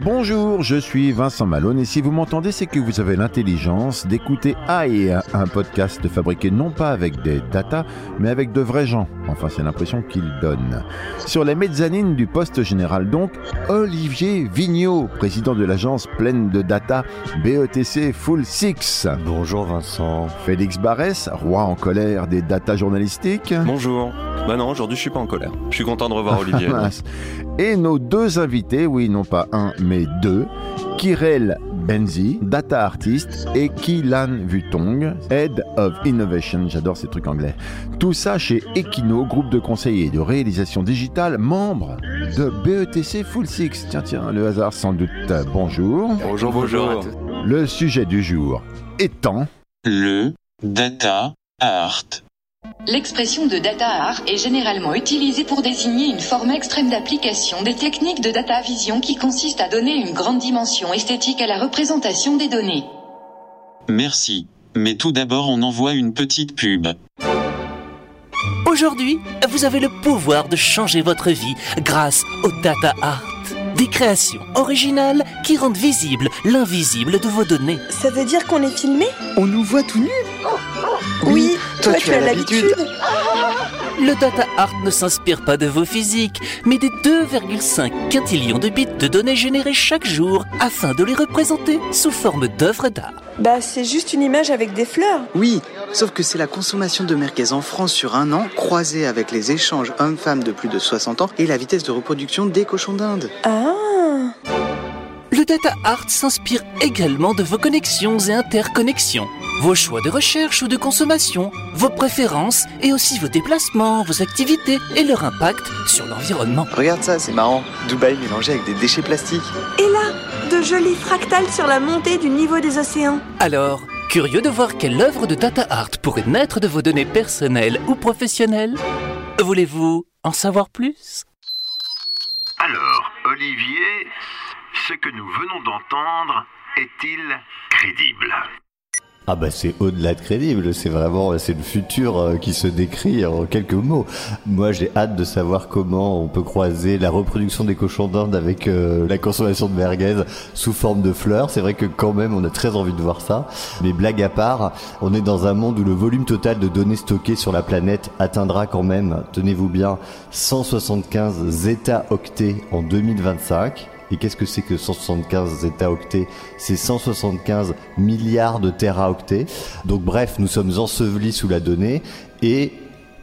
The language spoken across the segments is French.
Bonjour, je suis Vincent Malone et si vous m'entendez, c'est que vous avez l'intelligence d'écouter AI, un podcast fabriqué non pas avec des data, mais avec de vrais gens. Enfin, c'est l'impression qu'il donne. Sur les mezzanines du poste général donc, Olivier Vigneault, président de l'agence pleine de data BETC Full Six. Bonjour Vincent. Félix Barès, roi en colère des data journalistiques. Bonjour. Bah non, aujourd'hui je suis pas en colère. Je suis content de revoir Olivier. Et nos deux invités, oui, non pas un, mais deux, Kirel Benzi, data artist, et Kilan Vutong, Head of Innovation, j'adore ces trucs anglais. Tout ça chez Equino, groupe de conseillers de réalisation digitale, membre de BETC Full Six. Tiens, tiens, le hasard sans doute. Bonjour. Bonjour, bonjour. Le sujet du jour étant... Le data art. L'expression de data art est généralement utilisée pour désigner une forme extrême d'application des techniques de data vision qui consiste à donner une grande dimension esthétique à la représentation des données. Merci. Mais tout d'abord on envoie une petite pub. Aujourd'hui, vous avez le pouvoir de changer votre vie grâce au Data Art. Des créations originales qui rendent visible l'invisible de vos données. Ça veut dire qu'on est filmé? On nous voit tout nus? Oui, toi, tu as l'habitude. Le Data Art ne s'inspire pas de vos physiques, mais des 2,5 quintillions de bits de données générées chaque jour afin de les représenter sous forme d'œuvres d'art. Bah, c'est juste une image avec des fleurs. Oui, sauf que c'est la consommation de merguez en France sur un an, croisée avec les échanges hommes-femmes de plus de 60 ans et la vitesse de reproduction des cochons d'Inde. Ah Le Data Art s'inspire également de vos connexions et interconnexions, vos choix de recherche ou de consommation, vos préférences et aussi vos déplacements, vos activités et leur impact sur l'environnement. Regarde ça, c'est marrant. Dubaï mélangé avec des déchets plastiques. Et là, de jolis fractales sur la montée du niveau des océans. Alors, curieux de voir quelle œuvre de Data Art pourrait naître de vos données personnelles ou professionnelles? Voulez-vous en savoir plus? Alors, Olivier, ce que nous venons d'entendre est-il crédible Ah bah c'est au-delà de crédible, c'est vraiment c'est le futur euh, qui se décrit en quelques mots. Moi j'ai hâte de savoir comment on peut croiser la reproduction des cochons d'Inde avec euh, la consommation de merguez sous forme de fleurs. C'est vrai que quand même on a très envie de voir ça. Mais blague à part, on est dans un monde où le volume total de données stockées sur la planète atteindra quand même, tenez-vous bien, 175 zeta-octets en 2025. Et qu'est-ce que c'est que 175 zeta-octets? C'est 175 milliards de teraoctets. Donc bref, nous sommes ensevelis sous la donnée et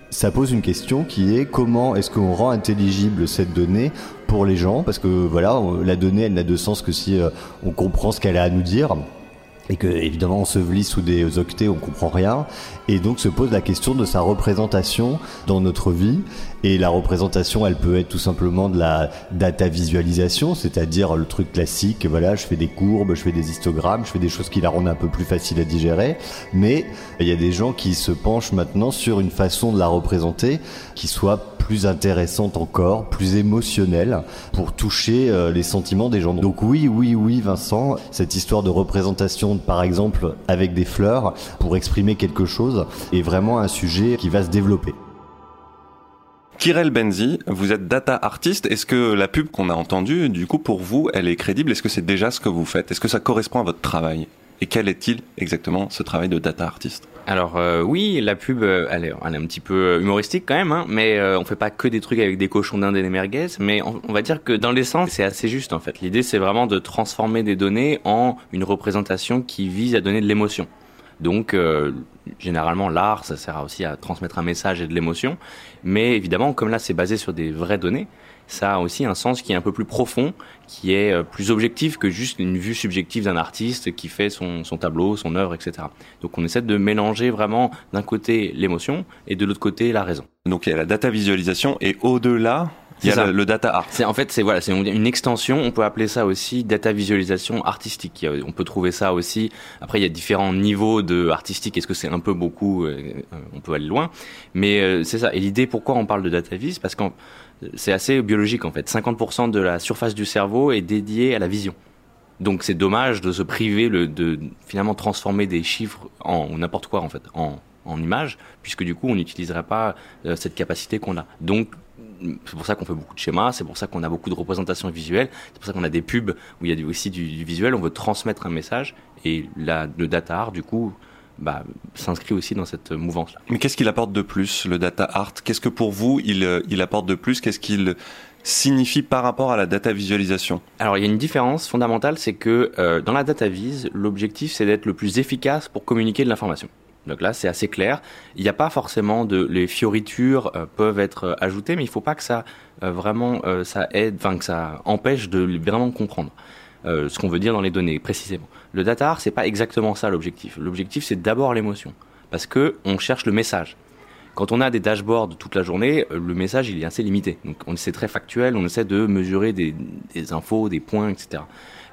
ça pose une question qui est comment est-ce qu'on rend intelligible cette donnée pour les gens? Parce que voilà, la donnée, elle n'a de sens que si euh, on comprend ce qu'elle a à nous dire. Et que évidemment enseveli sous des octets, on comprend rien. Et donc se pose la question de sa représentation dans notre vie. Et la représentation, elle peut être tout simplement de la data visualisation, c'est-à-dire le truc classique. Voilà, je fais des courbes, je fais des histogrammes, je fais des choses qui la rendent un peu plus facile à digérer. Mais il y a des gens qui se penchent maintenant sur une façon de la représenter qui soit plus intéressante encore, plus émotionnelle pour toucher euh, les sentiments des gens. Donc oui, oui, oui, Vincent, cette histoire de représentation, par exemple, avec des fleurs pour exprimer quelque chose est vraiment un sujet qui va se développer. Kirel Benzi, vous êtes data artiste. Est-ce que la pub qu'on a entendue, du coup, pour vous, elle est crédible? Est-ce que c'est déjà ce que vous faites? Est-ce que ça correspond à votre travail? Et quel est-il exactement ce travail de data artiste? Alors euh, oui, la pub, euh, elle est, un petit peu humoristique quand même, hein, mais euh, on fait pas que des trucs avec des cochons d'Inde et des merguez, mais on, on va dire que dans l'essence, c'est assez juste en fait. L'idée, c'est vraiment de transformer des données en une représentation qui vise à donner de l'émotion. Donc, euh, généralement, l'art, ça sert aussi à transmettre un message et de l'émotion. Mais évidemment, comme là, c'est basé sur des vraies données, ça a aussi un sens qui est un peu plus profond, qui est euh, plus objectif que juste une vue subjective d'un artiste qui fait son, son tableau, son œuvre, etc. Donc on essaie de mélanger vraiment d'un côté l'émotion et de l'autre côté la raison. Donc il y a la data visualisation et au-delà, il y a le, le data art. C'est en fait c'est voilà c'est une extension. On peut appeler ça aussi data visualisation artistique. On peut trouver ça aussi. Après il y a différents niveaux de artistique. Est-ce que c'est un peu beaucoup euh, euh, On peut aller loin. Mais euh, c'est ça. Et l'idée pourquoi on parle de data vis? Parce que c'est assez biologique en fait. 50% de la surface du cerveau est dédiée à la vision. Donc c'est dommage de se priver le, de finalement transformer des chiffres en ou n'importe quoi en fait en, en images, puisque du coup on n'utiliserait pas euh, cette capacité qu'on a. Donc c'est pour ça qu'on fait beaucoup de schémas, c'est pour ça qu'on a beaucoup de représentations visuelles, c'est pour ça qu'on a des pubs où il y a aussi du, du visuel, on veut transmettre un message et la, le data art du coup bah, s'inscrit aussi dans cette mouvance-là. Mais qu'est-ce qu'il apporte de plus, le data art? Qu'est-ce que pour vous, il, euh, il apporte de plus? Qu'est-ce qu'il signifie par rapport à la data visualisation? Alors il y a une différence fondamentale, c'est que euh, dans la data vise, l'objectif c'est d'être le plus efficace pour communiquer de l'information. Donc là c'est assez clair. Il n'y a pas forcément de les fioritures euh, peuvent être euh, ajoutées, mais il faut pas que ça euh, vraiment ça aide, enfin que ça empêche de vraiment comprendre. ce qu'on veut dire dans les données précisément. Le data art, c'est pas exactement ça l'objectif. L'objectif, c'est d'abord l'émotion, parce que on cherche le message. Quand on a des dashboards toute la journée, le message il est assez limité. Donc on c'est très factuel, on essaie de mesurer des, des infos, des points, etc.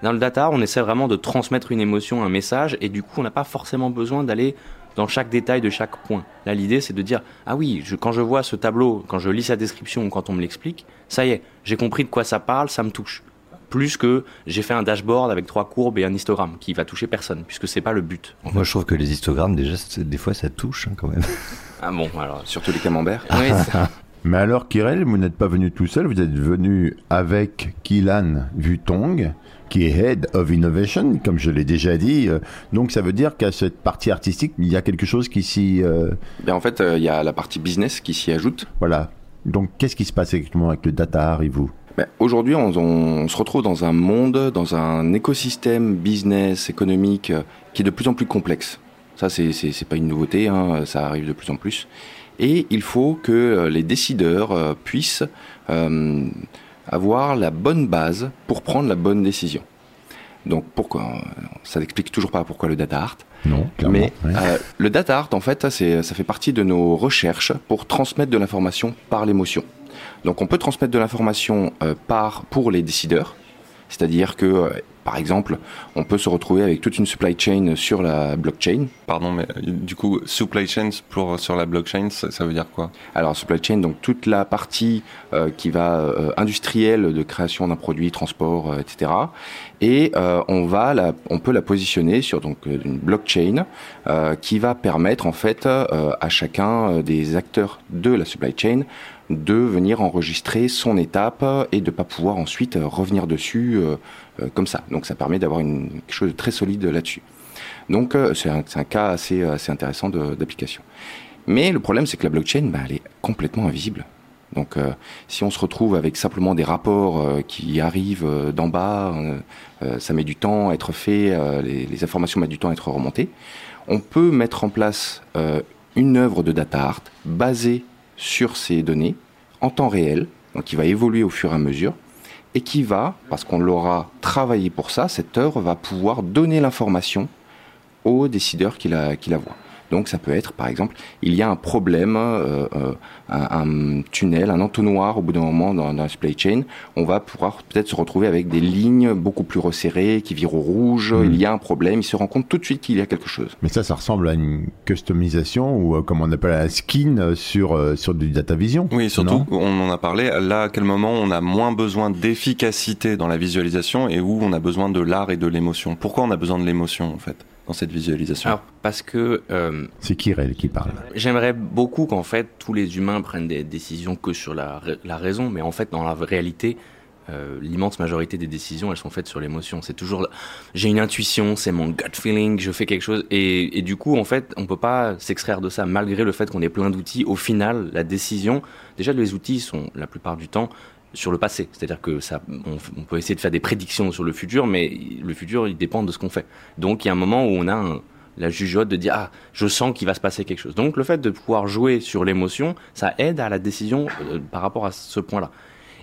Dans le data, on essaie vraiment de transmettre une émotion, un message, et du coup on n'a pas forcément besoin d'aller dans chaque détail de chaque point. Là, l'idée, c'est de dire ah oui, je, quand je vois ce tableau, quand je lis sa description ou quand on me l'explique, ça y est, j'ai compris de quoi ça parle, ça me touche. Plus que j'ai fait un dashboard avec trois courbes et un histogramme qui va toucher personne, puisque c'est pas le but. Moi, je trouve que les histogrammes, déjà, des fois, ça touche hein, quand même. Ah bon, alors Surtout les camemberts. oui, ça- Mais alors, Kirel, vous n'êtes pas venu tout seul, vous êtes venu avec Kilan Vutong, qui est Head of Innovation, comme je l'ai déjà dit. Euh, Donc, ça veut dire qu'à cette partie artistique, il y a quelque chose qui s'y... euh, Ben, en fait, euh, il y a la partie business qui s'y ajoute. voilà. Donc, qu'est-ce qui se passe exactement avec le data art et vous Ben, Aujourd'hui, on, on se retrouve dans un monde, dans un écosystème business, économique, euh, qui est de plus en plus complexe. Ça, c'est pas une nouveauté, hein, ça arrive de plus en plus. Et il faut que les décideurs puissent euh, avoir la bonne base pour prendre la bonne décision. Donc, pourquoi euh, Ça n'explique toujours pas pourquoi le data art. Non, clairement. Mais ouais. euh, le data art, en fait, c'est- ça fait partie de nos recherches pour transmettre de l'information par l'émotion. Donc, on peut transmettre de l'information euh, par pour les décideurs, c'est-à-dire que, euh, par exemple, on peut se retrouver avec toute une supply chain sur la blockchain. Pardon, mais euh, du coup, supply chains pour, sur la blockchain, ça, ça veut dire quoi? Alors, supply chain, donc toute la partie euh, qui va euh, industrielle de création d'un produit, transport, euh, etc. Et euh, on va, la, on peut la positionner sur donc une blockchain euh, qui va permettre en fait euh, à chacun des acteurs de la supply chain de venir enregistrer son étape et de pas pouvoir ensuite euh, revenir dessus euh, euh, comme ça. Donc ça permet d'avoir une, quelque chose de très solide là-dessus. Donc c'est un, un cas assez, assez intéressant d'application. Mais le problème, c'est que la blockchain, bah, elle est complètement invisible. Donc, euh, si on se retrouve avec simplement des rapports euh, qui arrivent euh, d'en bas, ça met du temps à être fait, les, les informations mettent du temps à être remontées. On peut mettre en place une œuvre de data art basée sur ces données en temps réel, donc qui va évoluer au fur et à mesure, et qui va, parce qu'on l'aura travaillé pour ça, cette œuvre va pouvoir donner l'information aux décideurs qui la, qui la voient. Donc ça peut être, par exemple, il y a un problème, euh, euh, un, un tunnel, un entonnoir au bout d'un moment dans, dans la supply chain, on va pouvoir peut-être se retrouver avec des lignes beaucoup plus resserrées qui virent au rouge, Mhm. il y a un problème, il se rend compte tout de suite qu'il y a quelque chose. Mais ça, ça ressemble à une customisation ou euh, comme on appelle un skin euh, sur, euh, sur du data vision. Oui, surtout, on en a parlé, là, à quel moment on a moins besoin d'efficacité dans la visualisation et où on a besoin de l'art et de l'émotion? Pourquoi on a besoin de l'émotion, en fait, dans cette visualisation Alors, parce que euh, C'est Kirel qui parle? J'aimerais beaucoup qu'en fait tous les humains prennent des décisions que sur la raison, mais en fait dans la réalité, euh, l'immense majorité des décisions elles sont faites sur l'émotion. C'est toujours j'ai une intuition, c'est mon gut feeling, je fais quelque chose et, et du coup en fait on peut pas s'extraire de ça malgré le fait qu'on ait plein d'outils. Au final, la décision, déjà les outils sont la plupart du temps sur le passé, c'est-à-dire que ça, on, on peut essayer de faire des prédictions sur le futur, mais le futur il dépend de ce qu'on fait. Donc il y a un moment où on a un, la jugeote de dire ah je sens qu'il va se passer quelque chose. Donc le fait de pouvoir jouer sur l'émotion, ça aide à la décision euh, par rapport à ce point-là.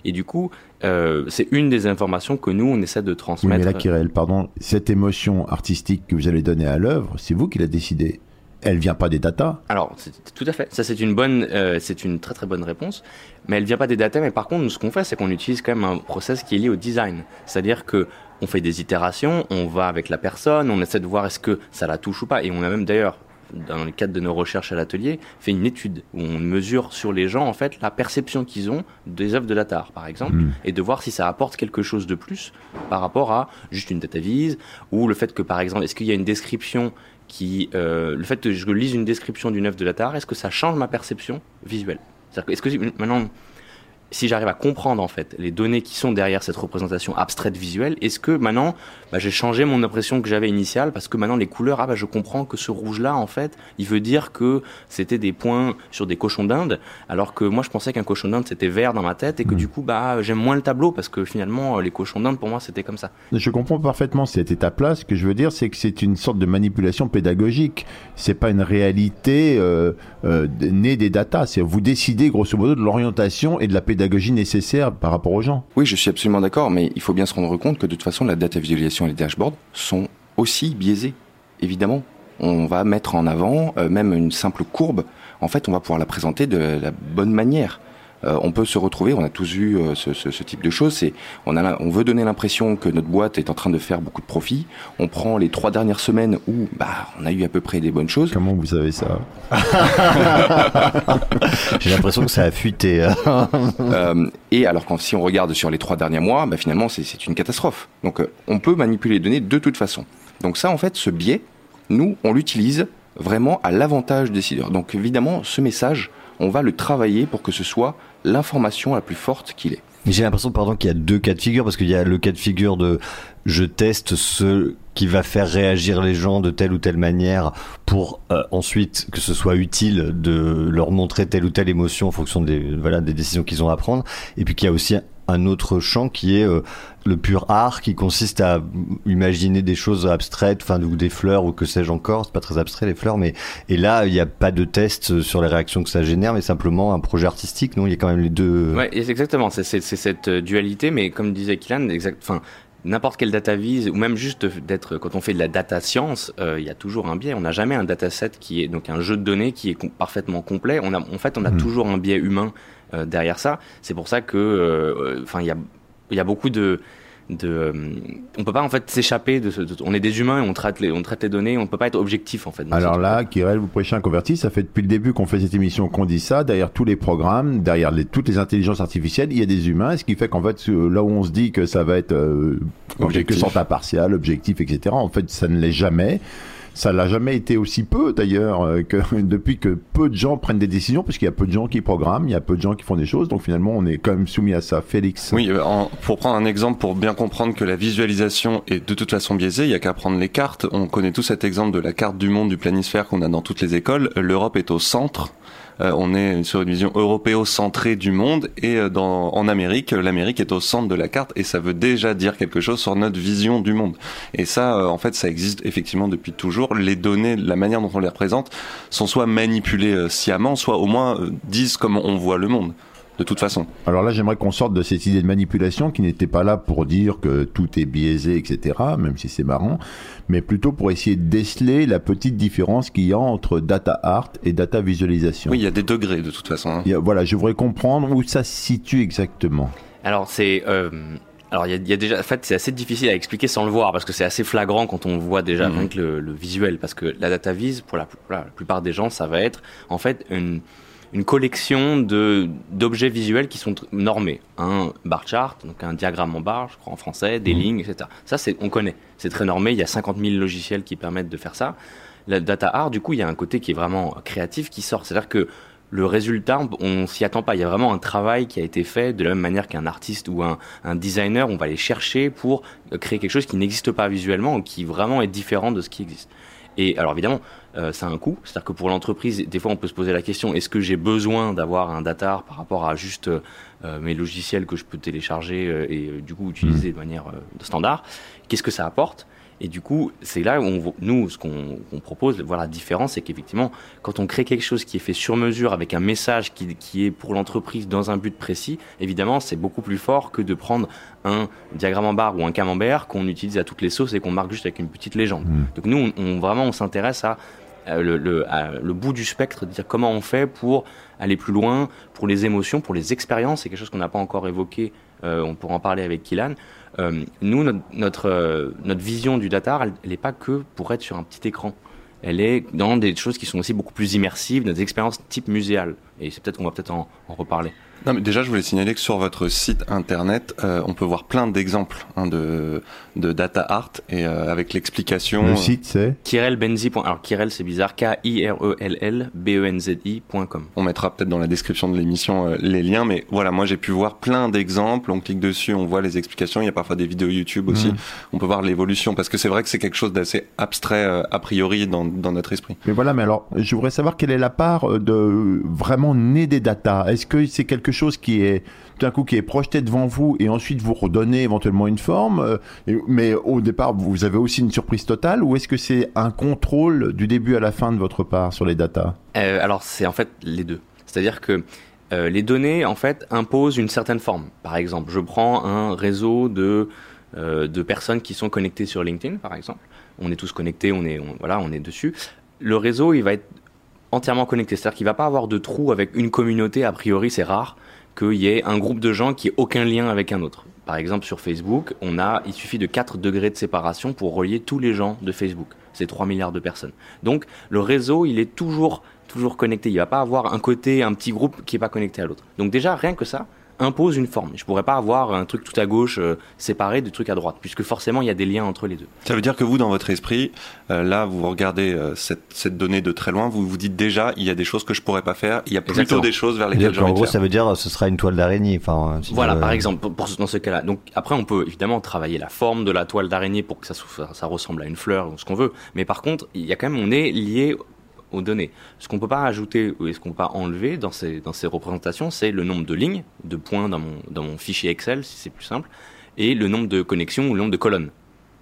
Et du coup, euh, c'est une des informations que nous on essaie de Oui, transmettre. mais là, Kirel, pardon, cette émotion artistique que vous allez donner à l'œuvre, c'est vous qui la décidez. Elle vient pas des datas. Alors, tout à fait. Ça, c'est une bonne, euh, c'est une très très bonne réponse. Mais elle vient pas des data. Mais par contre, nous, ce qu'on fait, c'est qu'on utilise quand même un process qui est lié au design. C'est-à-dire que on fait des itérations, on va avec la personne, on essaie de voir est-ce que ça la touche ou pas. Et on a même d'ailleurs, dans le cadre de nos recherches à l'atelier, fait une étude où on mesure sur les gens en fait la perception qu'ils ont des œuvres de data art, par exemple, Mm. et de voir si ça apporte quelque chose de plus par rapport à juste une data vise ou le fait que par exemple, est-ce qu'il y a une description euh, le fait que je lise une description d'une œuvre de data art, est-ce que ça change ma perception visuelle? Est-ce que maintenant, si j'arrive à comprendre en fait les données qui sont derrière cette représentation abstraite visuelle, est-ce que maintenant bah, j'ai changé mon impression que j'avais initiale parce que maintenant les couleurs, ah bah je comprends que ce rouge-là en fait, il veut dire que c'était des points sur des cochons d'Inde, alors que moi je pensais qu'un cochon d'Inde c'était vert dans ma tête et que du coup bah j'aime moins le tableau parce que finalement les cochons d'Inde pour moi c'était comme ça. Je comprends parfaitement cette étape-là. Ce que je veux dire, c'est que c'est une sorte de manipulation pédagogique. C'est pas une réalité euh, euh, née des datas. C'est vous décidez grosso modo de l'orientation et de la pédagogie nécessaire par rapport aux gens. Oui, je suis absolument d'accord, mais il faut bien se rendre compte que de toute façon, la data visualisation et les dashboards sont aussi biaisés, évidemment. On va mettre en avant euh, même une simple courbe. En fait, on va pouvoir la présenter de la bonne manière. Euh, on peut se retrouver, on a tous vu euh, ce, ce- ce type de choses. C'est, on, a, la- on veut donner l'impression que notre boîte est en train de faire beaucoup de profit. On prend les trois dernières semaines où bah, on a eu à peu près des bonnes choses. Comment vous savez ça J'ai l'impression que ça a fuité. Euh, et alors quand si on regarde sur les trois derniers mois, bah, finalement c'est- c'est une catastrophe. Donc euh, on peut manipuler les données de toute façon. Donc ça en fait, ce biais, nous on l'utilise vraiment à l'avantage des décideurs. Donc évidemment, ce message, on va le travailler pour que ce soit l'information la plus forte qu'il est. Mais j'ai l'impression, pardon, qu'il y a deux cas de figure, parce qu'il y a le cas de figure de je teste ce qui va faire réagir les gens de telle ou telle manière pour euh, ensuite que ce soit utile de leur montrer telle ou telle émotion en fonction des, voilà, décisions qu'ils ont à prendre. Et puis qu'il y a aussi un autre champ qui est euh, le pur art qui consiste à imaginer des choses abstraites, enfin ou des fleurs ou que sais-je encore. C'est pas très abstrait les fleurs, mais et là il n'y a pas de test sur les réactions que ça génère, mais simplement un projet artistique. Non, il y a quand même les deux. Ouais, et c'est exactement, c'est cette euh, dualité, mais comme disait Kylan, exact, enfin, n'importe quelle data vise, ou même juste d'être, quand on fait de la data science, euh, il y a toujours un biais. On n'a jamais un dataset qui est, donc un jeu de données qui est com- parfaitement complet. On a, en fait, on a Mhm. toujours un biais humain euh, derrière ça. C'est pour ça que, euh, enfin, il y a, il y a beaucoup de, de, euh, on peut pas en fait s'échapper de, ce- de- on est des humains et on traite les, on traite les données, on peut pas être objectif en fait. Alors là, Kirel, vous prêchez un converti. Ça fait depuis le début qu'on fait cette émission qu'on dit ça. Derrière tous les programmes, derrière les, toutes les intelligences artificielles, il y a des humains. Ce qui fait qu'en fait, ce- là où on se dit que ça va être euh, en quelque sorte impartial, objectif, etc. En fait, ça ne l'est jamais. Ça l'a jamais été aussi peu d'ailleurs euh, que depuis que peu de gens prennent des décisions, parce qu'il y a peu de gens qui programment, il y a peu de gens qui font des choses. Donc finalement, on est quand même soumis à ça. Félix. Oui, euh, en- pour prendre un exemple, pour bien comprendre que la visualisation est de toute façon biaisée, il y a qu'à prendre les cartes. On connaît tous cet exemple de la carte du monde du planisphère qu'on a dans toutes les écoles. L'Europe est au centre. Euh, on est sur une vision européo-centrée du monde et euh, en Amérique, l'Amérique est au centre de la carte et ça veut déjà dire quelque chose sur notre vision du monde. Et ça, euh, en fait, ça existe effectivement depuis toujours. Les données, la manière dont on les représente, sont soit manipulées sciemment, soit au moins disent comment on voit le monde. De toute façon. Alors là, j'aimerais qu'on sorte de cette idée de manipulation qui n'était pas là pour dire que tout est biaisé, etc., même si c'est marrant, mais plutôt pour essayer de déceler la petite différence qu'il y a entre data art et data visualisation. Oui, il y a des degrés de toute façon. hein. A- voilà, je voudrais comprendre où ça se situe exactement. Alors c'est euh, alors il y a, il y a déjà en fait c'est assez difficile à expliquer sans le voir parce que c'est assez flagrant quand on voit déjà Mhm. rien que le, le visuel parce que la data vise pour la, la plupart des gens ça va être en fait une une collection de d'objets visuels qui sont normés un bar chart donc un diagramme en barre je crois en français des lignes etc ça c'est on connaît c'est très normé il y a 50 000 logiciels qui permettent de faire ça la data art du coup il y a un côté qui est vraiment créatif qui sort c'est à dire que le résultat, on, s'y attend pas. Il y a vraiment un travail qui a été fait de la même manière qu'un artiste ou un, un designer. On va les chercher pour euh, créer quelque chose qui n'existe pas visuellement ou qui vraiment est différent de ce qui existe. Et alors évidemment, euh, ça a un coût. C'est-à-dire que pour l'entreprise, des fois, on peut se poser la question est-ce que j'ai besoin d'avoir un data par rapport à juste euh, mes logiciels que je peux télécharger euh, et euh, du coup utiliser de manière standard? Qu'est-ce que ça apporte? Et du coup, c'est là où on, nous, ce qu'on propose, voir la différence, c'est qu'effectivement, quand on crée quelque chose qui est fait sur mesure avec un message qui, qui est pour l'entreprise dans un but précis, évidemment, c'est beaucoup plus fort que de prendre un diagramme en barre ou un camembert qu'on utilise à toutes les sauces et qu'on marque juste avec une petite légende. Donc nous, on, on- vraiment, on s'intéresse à le, le- le bout du spectre, dire comment on fait pour aller plus loin, pour les émotions, pour les expériences. C'est quelque chose qu'on n'a pas encore évoqué. euh, on pourra en parler avec Kylan. Euh, nous, notre, notre, euh, vision du data, elle n'est pas que pour être sur un petit écran. Elle est dans des choses qui sont aussi beaucoup plus immersives, des expériences type muséales. Et c'est peut-être qu'on va peut-être en reparler. Non, mais déjà, je voulais signaler que sur votre site internet, euh, on peut voir plein d'exemples hein, de, de data art et euh, avec l'explication. Le site, c'est? KirelBenzi. Alors, Kirel, c'est bizarre. K-I-R-E-L-L-B-E-N-Z-I.com. On mettra peut-être dans la description de l'émission euh, les liens, mais voilà, moi j'ai pu voir plein d'exemples. On clique dessus, on voit les explications. Il y a parfois des vidéos YouTube aussi. Mhm. On peut voir l'évolution parce que c'est vrai que c'est quelque chose d'assez abstrait euh, a priori dans, dans notre esprit. Mais voilà, mais alors, je voudrais savoir quelle est la part de vraiment née des data. Est-ce que c'est quelque chose qui est tout d'un coup qui est projeté devant vous et ensuite vous redonnez éventuellement une forme, euh, mais au départ vous avez aussi une surprise totale, ou est-ce que c'est un contrôle du début à la fin de votre part sur les data Euh, alors c'est en fait les deux. C'est-à-dire que euh, les données en fait imposent une certaine forme. Par exemple, je prends un réseau de de personnes qui sont connectées sur LinkedIn, par exemple. On est tous connectés, on est voilà, on est dessus. Le réseau, il va être entièrement connecté. C'est-à-dire qu'il va pas avoir de trou avec une communauté. A priori, c'est rare qu'il y ait un groupe de gens qui ait aucun lien avec un autre. Par exemple, sur Facebook, on a, il suffit de 4 degrés de séparation pour relier tous les gens de Facebook. C'est 3 milliards de personnes. Donc, le réseau, il est toujours, toujours connecté. Il va pas avoir un côté, un petit groupe qui est pas connecté à l'autre. Donc déjà, rien que ça, impose une forme. Je pourrais pas avoir un truc tout à gauche euh, séparé de trucs à droite, puisque forcément, il y a des liens entre les deux. Ça veut dire que vous, dans votre esprit, euh, là, vous regardez euh, cette, cette donnée de très loin, vous vous dites déjà, il y a des choses que je pourrais pas faire, il y a plutôt Exactement. des choses vers lesquelles envie de gros, faire. ça veut dire ce sera une toile d'araignée. Enfin, si Voilà, par exemple, pour, pour- dans ce cas-là. Donc après, on peut évidemment travailler la forme de la toile d'araignée pour que ça, ça ressemble à une fleur ou ce qu'on veut. Mais par contre, il y a quand même, on est lié aux données. Ce qu'on peut pas ajouter ou ce qu'on peut pas enlever dans ces, dans ces représentations, c'est le nombre de lignes, de points dans mon, dans mon fichier Excel, si c'est plus simple, et le nombre de connexions ou le nombre de colonnes.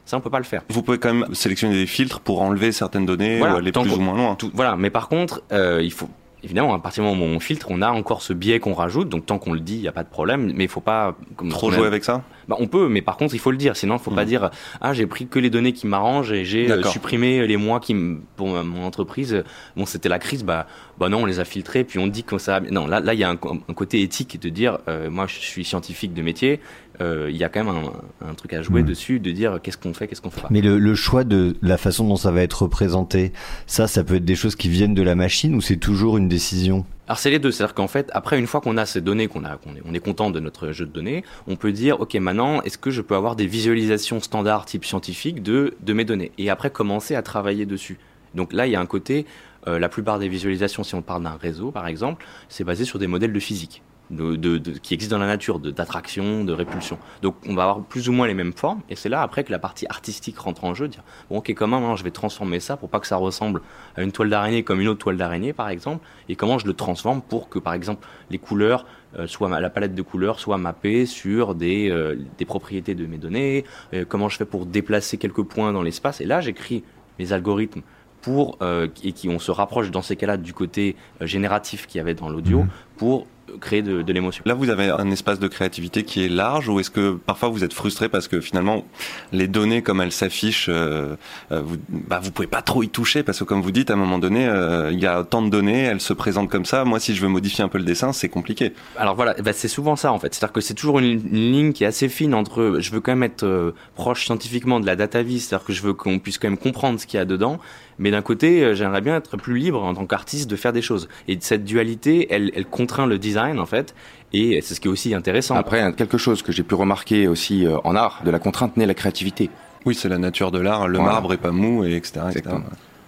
Ça, on peut pas le faire. Vous pouvez quand même sélectionner des filtres pour enlever certaines données Voilà, ou aller plus ou moins loin. Tout- voilà, mais par contre, euh, il faut évidemment à partir du moment où on filtre, on a encore ce biais qu'on rajoute. Donc tant qu'on le dit, il y a pas de problème. Mais il faut pas comme Trop jouer avec ça? Bah, on peut, mais par contre, il faut le dire. Sinon, il faut pas dire ah j'ai pris que les données qui m'arrangent et j'ai euh, supprimé les mois qui pour mon entreprise. Bon, c'était la crise. Bah bah non, on les a filtrés puis on dit que ça. Non, là là il y a un, un côté éthique de dire euh, moi je suis scientifique de métier. euh, Il y a quand même un, un truc à jouer Mm. dessus de dire qu'est-ce qu'on fait, qu'est-ce qu'on fait pas. Mais le, le choix de la façon dont ça va être représenté, ça, ça peut être des choses qui viennent de la machine ou c'est toujours une décision? Alors c'est les deux, c'est-à-dire qu'en fait, après une fois qu'on a ces données, qu'on a, qu'on est, on est content de notre jeu de données, on peut dire, ok, maintenant, est-ce que je peux avoir des visualisations standards type scientifique de de mes données et après commencer à travailler dessus? Donc là, il y a un côté, euh, la plupart des visualisations, si on parle d'un réseau par exemple, c'est basé sur des modèles de physique. De, de- de- qui existent dans la nature, d'attraction, de, répulsion. Donc on va avoir plus ou moins les mêmes formes, et c'est là après que la partie artistique rentre en jeu, dire bon ok comment maintenant je vais transformer ça pour pas que ça ressemble à une toile d'araignée comme une autre toile d'araignée par exemple, et comment je le transforme pour que par exemple les couleurs euh, la palette de couleurs soit mappée sur des, euh, des propriétés de mes données, euh, comment je fais pour déplacer quelques points dans l'espace, et là j'écris mes algorithmes pour euh, et qui on se rapproche dans ces cas-là du côté euh, génératif qu'il y avait dans l'audio Mhm. pour créer de, de l'émotion. Là, vous avez un espace de créativité qui est large ou est-ce que parfois vous êtes frustré parce que finalement les données comme elles s'affichent, euh, euh, vous, bah, vous pouvez pas trop y toucher parce que comme vous dites, à un moment donné, euh, il y a tant de données, elles se présentent comme ça. Moi, si je veux modifier un peu le dessin, c'est compliqué. Alors voilà, bah, c'est souvent ça en fait. C'est-à-dire que c'est toujours une, une ligne qui est assez fine entre. Je veux quand même être euh, proche scientifiquement de la data vis, c'est-à-dire que je veux qu'on puisse quand même comprendre ce qu'il y a dedans. Mais d'un côté, euh, j'aimerais bien être plus libre en tant qu'artiste de faire des choses. Et cette dualité, elle, elle contraint le design en fait. Et c'est ce qui est aussi intéressant. Après, quelque chose que j'ai pu remarquer aussi euh, en art, de la contrainte naît la créativité. Oui, c'est la nature de l'art. Le Voilà. marbre est pas mou et etc. etc.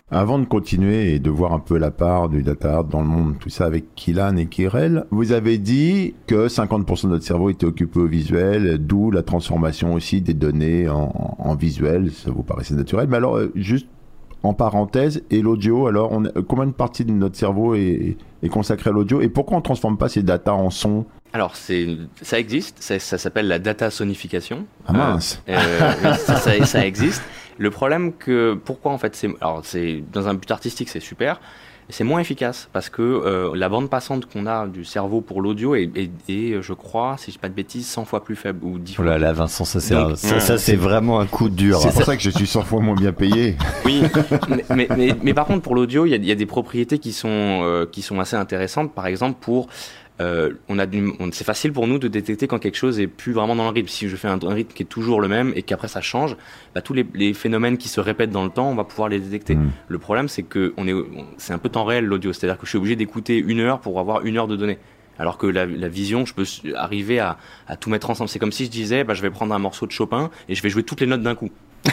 Avant de continuer et de voir un peu la part du data art dans le monde, tout ça avec Kilan et Kirel, vous avez dit que 50% de notre cerveau était occupé au visuel, d'où la transformation aussi des données en, en visuel, ça vous paraissait naturel. Mais alors, euh, juste en parenthèse, et l'audio, alors, on, combien de partie de notre cerveau est, est consacrée à l'audio et pourquoi on transforme pas ces data en son Alors, c'est, ça existe, ça, ça s'appelle la data sonification. Ah mince. Euh, oui, ça, ça- ça existe. Le problème que pourquoi en fait c'est alors c'est dans un but artistique c'est super, c'est moins efficace parce que euh, la bande passante qu'on a du cerveau pour l'audio est, est, est, je crois, si je dis pas de bêtises, 100 fois plus faible ou 10 fois. Oh là là, Vincent, ça c'est un- ça, ça, c'est vraiment un coup dur. C'est pour ça que je suis 100 fois moins bien payé. Oui, mais, mais, mais, mais par contre pour l'audio, il y a, il y a des propriétés qui sont euh, qui sont assez intéressantes. Par exemple pour euh, on a du- on- c'est facile pour nous de détecter quand quelque chose est plus vraiment dans le rythme. Si je fais un, un rythme qui est toujours le même et qu'après ça change, bah, tous les, les phénomènes qui se répètent dans le temps, on va pouvoir les détecter. Le problème, c'est que on est, on- c'est un peu temps réel l'audio, c'est-à-dire que je suis obligé d'écouter une heure pour avoir une heure de données. Alors que la, la vision, je peux arriver à, à tout mettre ensemble. C'est comme si je disais, bah, je vais prendre un morceau de Chopin et je vais jouer toutes les notes d'un coup.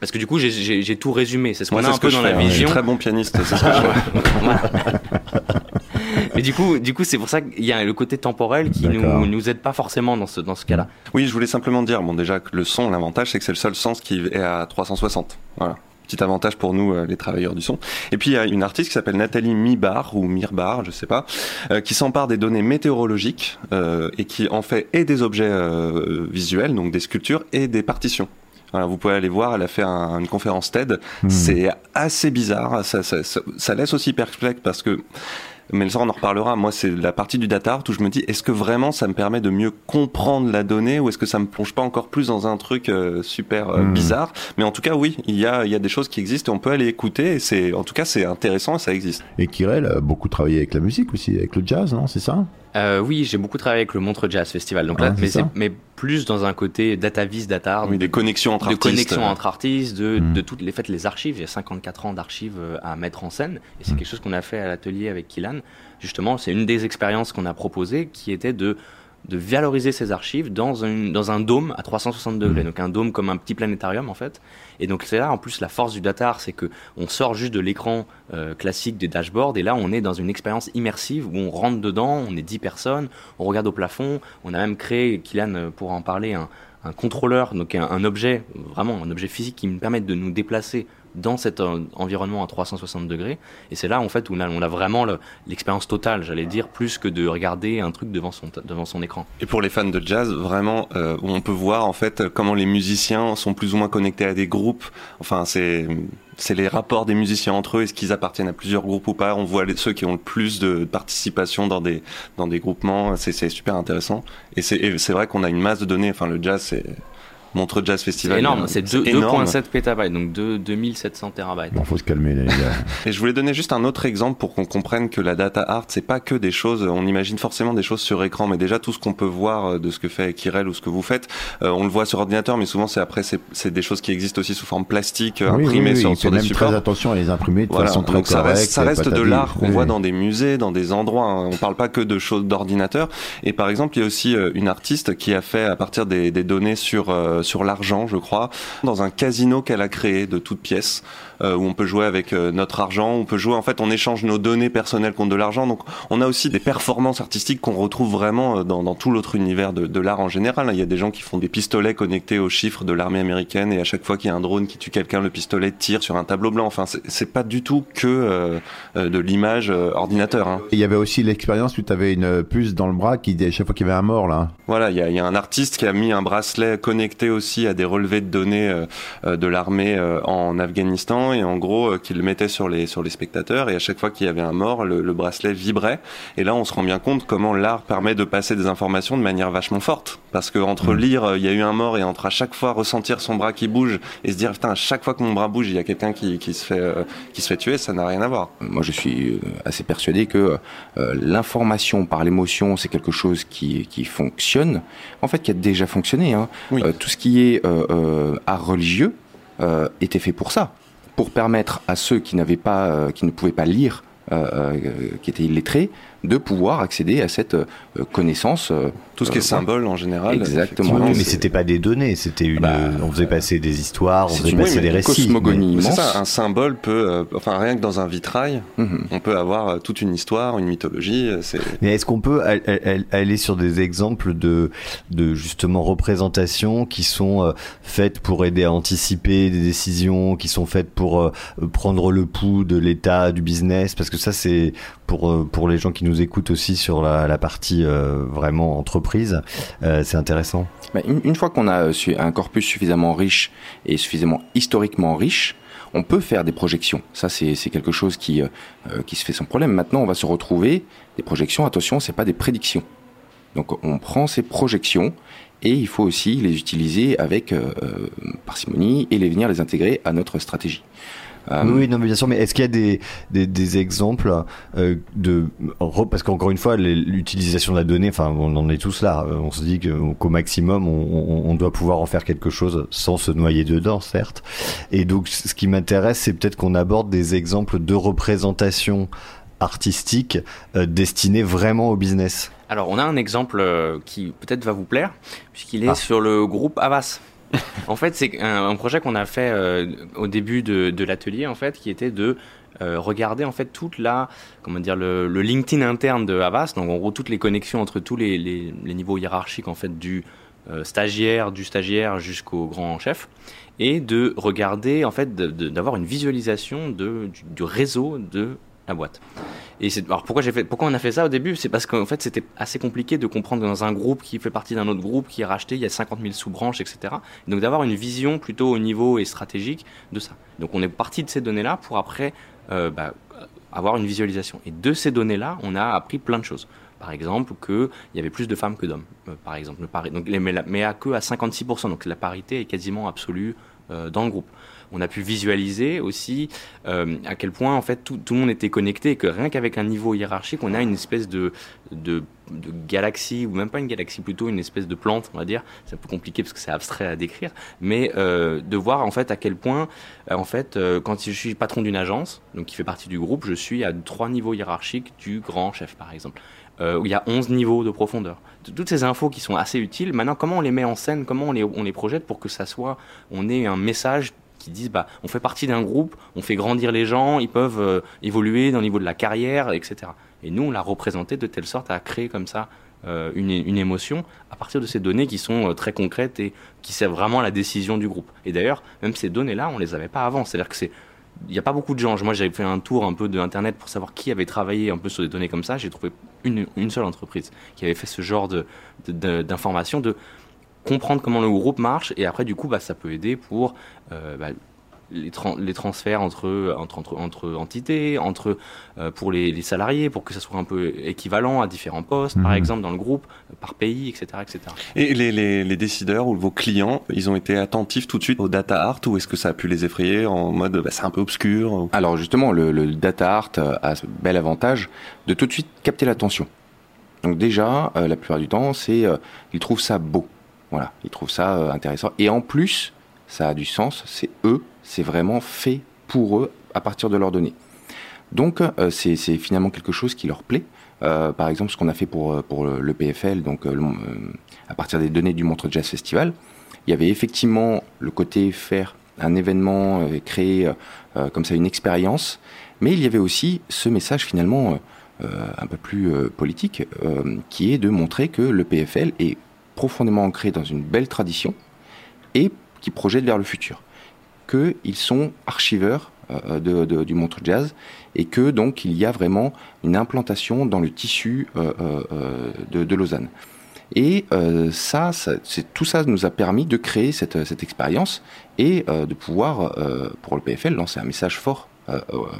Parce que du coup, j'ai- j'ai j'ai tout résumé. C'est ce qu'on Moi, a c'est un ce peu que dans je la fais, hein. Je suis vision. très bon pianiste, c'est ce que je Mais du coup, du coup, c'est pour ça qu'il y a le côté temporel qui nous, nous aide pas forcément dans ce, dans ce cas-là. Oui, je voulais simplement dire, bon déjà que le son, l'avantage, c'est que c'est le seul sens qui est à 360. Voilà. Petit avantage pour nous, euh, les travailleurs du son. Et puis il y a une artiste qui s'appelle Nathalie Mibar ou Mirbar, je sais pas, euh, qui s'empare des données météorologiques euh, et qui en fait et des objets euh, visuels, donc des sculptures et des partitions. Voilà, vous pouvez aller voir, elle a fait un- une conférence TED. C'est assez bizarre, ça, ça, ça, ça laisse aussi perplexe parce que mais ça, on en reparlera. Moi, c'est la partie du data art où je me dis, est-ce que vraiment ça me permet de mieux comprendre la donnée ou est-ce que ça me plonge pas encore plus dans un truc euh, super euh, Mhm. bizarre? Mais en tout cas, oui, il y a, il y a des choses qui existent et on peut aller écouter. Et c'est, en tout cas, c'est intéressant et ça existe. Et Kirel a beaucoup travaillé avec la musique aussi, avec le jazz, non? C'est ça? Euh, oui, j'ai beaucoup travaillé avec le Montre Jazz Festival. Donc Ah, là, c'est mais, plus dans un côté data vis, data art. Oui, des connexions entre de artistes. connexions entre artistes, de, Hmm. de toutes les faites, les archives. Il y a 54 ans d'archives euh, à mettre en scène. Et c'est Hmm. quelque chose qu'on a fait à l'atelier avec Kilan. Justement, c'est une des expériences qu'on a proposées qui était de de valoriser ces archives dans un, dans un dôme à 360 Hmm. degrés, donc un dôme comme un petit planétarium en fait. Et donc c'est là en plus la force du data art, c'est que on sort juste de l'écran euh, classique des dashboards et là on est dans une expérience immersive où on rentre dedans, on est 10 personnes, on regarde au plafond, on a même créé, Kylian euh, pourra en parler, un, un contrôleur, donc un, un objet, vraiment un objet physique qui me permet de nous déplacer dans cet environnement à 360 degrés. Et c'est là en fait où on a, vraiment le- l'expérience totale, j'allais dire, plus que de regarder un truc devant son, écran. Et pour les fans de jazz, vraiment, euh, on peut voir en fait comment les musiciens sont plus ou moins connectés à des groupes. Enfin, c'est les rapports des musiciens entre eux. Est-ce qu'ils appartiennent à plusieurs groupes ou pas? On voit ceux qui ont le plus de participation dans des dans des groupements. C'est super intéressant. Et c'est vrai qu'on a une masse de données. Enfin, le jazz, c'est Montreux Jazz Festival. C'est énorme, c'est deux- énorme. 2.7 pétabytes, donc deux- 2700 terabytes. Bon, faut se calmer, les gars. Et je voulais donner juste un autre exemple pour qu'on comprenne que la data art, c'est pas que des choses, on imagine forcément des choses sur écran, mais déjà tout ce qu'on peut voir euh, de ce que fait Kirel ou ce que vous faites, euh, on le voit sur ordinateur, mais souvent c'est après, c'est c'est des choses qui existent aussi sous forme plastique, Oui, imprimées oui, oui, sur, il sur des même supports. très attention à les imprimer de Voilà, façon très donc ça correcte. reste, ça reste de l'art qu'on Oui. voit dans des musées, dans des endroits. hein. On parle pas que de choses d'ordinateur. Et par exemple, il y a aussi euh, une artiste qui a fait à partir des, des données sur euh, sur l'argent, je crois, dans un casino qu'elle a créé de toutes pièces, euh, où on peut jouer avec euh, notre argent. On peut jouer. En fait, on échange nos données personnelles contre de l'argent. Donc, on a aussi des performances artistiques qu'on retrouve vraiment euh, dans, dans tout l'autre univers de, de l'art en général. Il y a des gens qui font des pistolets connectés aux chiffres de l'armée américaine, et à chaque fois qu'il y a un drone qui tue quelqu'un, le pistolet tire sur un tableau blanc. Enfin, c'est- pas du tout que euh, euh, de l'image euh, ordinateur. Hein. Il y avait aussi l'expérience où tu avais une puce dans le bras qui, à chaque fois qu'il y avait un mort, là. Voilà, il y a, y a un artiste qui a mis un bracelet connecté aussi à des relevés de données de l'armée euh, en Afghanistan et en gros euh, qu'il le mettait sur les sur les spectateurs et à chaque fois qu'il y avait un mort, le, le bracelet vibrait et là on se rend bien compte comment l'art permet de passer des informations de manière vachement forte parce que entre lire euh, il y a eu un mort et entre à chaque fois ressentir son bras qui bouge et se dire putain à chaque fois que mon bras bouge il y a quelqu'un qui, qui se fait euh, qui se fait tuer, ça n'a rien à voir. Moi, je suis assez persuadé que euh, l'information par l'émotion, c'est quelque chose qui, qui fonctionne. En fait, qui a déjà fonctionné. Hein. Euh, tout ce qui est art religieux était fait pour ça, pour permettre à ceux qui n'avaient pas, euh, qui ne pouvaient pas lire, euh, euh, qui étaient illettrés, de pouvoir accéder à cette connaissance. euh, Tout ce qui est euh, symbole en général. Exactement. Oui, mais c'était pas des données, c'était une. on faisait passer des histoires, on faisait passer oui, des récits. cosmogonie Mais c'est immense. ça, un symbole peut, euh, enfin rien que dans un vitrail, on peut avoir euh, toute une histoire, une mythologie. euh, C'est Mais est-ce qu'on peut al- al- al- aller sur des exemples de, de justement représentations qui sont euh, faites pour aider à anticiper des décisions, qui sont faites pour euh, prendre le pouls de l'état du business? Parce que ça c'est pour euh, pour les gens qui nous écoutent aussi sur la, la partie euh, vraiment entreprise, euh, c'est intéressant. Bah, une, fois qu'on a su- un corpus suffisamment riche et suffisamment historiquement riche, on peut faire des projections. Ça, c'est quelque chose qui, euh, euh, qui se fait sans problème. Maintenant, on va se retrouver des projections. Attention, c'est pas des prédictions. Donc, on prend ces projections et il faut aussi les utiliser avec euh, euh, parcimonie et les venir les intégrer à notre stratégie. Euh, Oui, non, mais bien sûr, mais est-ce qu'il y a des, des, des exemples euh, de. Parce qu'encore une fois, l'utilisation de la donnée, enfin, on en est tous là. Euh, On se dit qu'au maximum, on, doit pouvoir en faire quelque chose sans se noyer dedans, certes. Et donc, ce qui m'intéresse, c'est peut-être qu'on aborde des exemples de représentation artistique euh, destinée vraiment au business. Alors, on a un exemple qui peut-être va vous plaire, puisqu'il est Ah. sur le groupe Avas. En fait, c'est un, projet qu'on a fait euh, au début de, l'atelier, en fait, qui était de euh, regarder en fait toute la, comment dire, le, LinkedIn interne de Avas. Donc, en gros, toutes les connexions entre tous les, niveaux hiérarchiques en fait du euh, stagiaire, du stagiaire jusqu'au grand chef, et de regarder en fait d'avoir une visualisation du réseau de la boîte. Alors pourquoi on a fait ça au début? C'est parce qu'en fait c'était assez compliqué de comprendre dans un groupe qui fait partie d'un autre groupe qui est racheté il y a 50 000 sous-branches etc donc d'avoir une vision plutôt au niveau et stratégique de ça. Donc on est parti de ces données là pour après euh, bah, avoir une visualisation. Et de ces données là on a appris plein de choses. Par exemple qu'il y avait plus de femmes que d'hommes euh, par exemple. Donc mais à que à 56% donc la parité est quasiment absolue euh, dans le groupe on a pu visualiser aussi euh, à quel point en fait tout, tout le monde était connecté et que rien qu'avec un niveau hiérarchique on a une espèce de, de, galaxie ou même pas une galaxie plutôt une espèce de plante on va dire. C'est un peu compliqué parce que c'est abstrait à décrire. Mais euh, de voir en fait à quel point euh, en fait quand je suis patron d'une agence donc qui fait partie du groupe je suis à trois niveaux hiérarchiques du grand chef par exemple. Il y a 11 niveaux de profondeur. Toutes ces infos qui sont assez utiles, maintenant comment on les met en scène, comment on les, on les projette pour que ça soit, on ait un message qui dise bah on fait partie d'un groupe, on fait grandir les gens, ils peuvent euh, évoluer dans le niveau de la carrière, etc. Et nous on l'a représenté de telle sorte à créer comme ça euh, une, une émotion à partir de ces données qui sont euh, très concrètes et qui servent vraiment à la décision du groupe. Et d'ailleurs même ces données là on les avait pas avant, c'est-à-dire que c'est il n'y a pas beaucoup de gens. Moi, j'avais fait un tour un peu de pour savoir qui avait travaillé un peu sur des données comme ça. J'ai trouvé une, une seule entreprise qui avait fait ce genre de, de- de, comprendre comment le groupe marche. Et après, du coup, bah, ça peut aider pour euh, bah, les, les transferts entre, entre, entre, entre entités, entre, euh, pour les, les salariés, pour que ça soit un peu équivalent à différents postes, par Mhm. exemple, dans le groupe, euh, par pays, etc. etc. Et les, les, les décideurs ou vos clients, ils ont été attentifs tout de suite au data art ou est-ce que ça a pu les effrayer en mode bah, c'est un peu obscur ou- Alors justement, le, le data art a ce bel avantage de tout de suite capter l'attention. Donc déjà, euh, la plupart du temps, c'est euh, ils trouvent ça beau. Voilà, ils trouvent ça euh, intéressant. Et en plus, ça a du sens. C'est eux, c'est vraiment fait pour eux à partir de leurs données. Donc euh, c'est finalement quelque chose qui leur plaît. Euh, par exemple, ce qu'on a fait pour le, PFL, donc à partir des données du Montreux Jazz Festival, il y avait effectivement le côté faire un événement, créer comme ça une expérience, mais il y avait aussi ce message finalement un peu plus politique, qui est de montrer que le PFL est profondément ancré dans une belle tradition et qui projette vers le futur, qu'ils sont archiveurs euh, de, de- du Montreux Jazz et que donc il y a vraiment une implantation dans le tissu euh, euh, euh, de, Lausanne. Et euh, ça, tout ça nous a permis de créer cette, cette expérience et euh, de pouvoir, euh, pour le PFL, lancer un message fort euh, euh,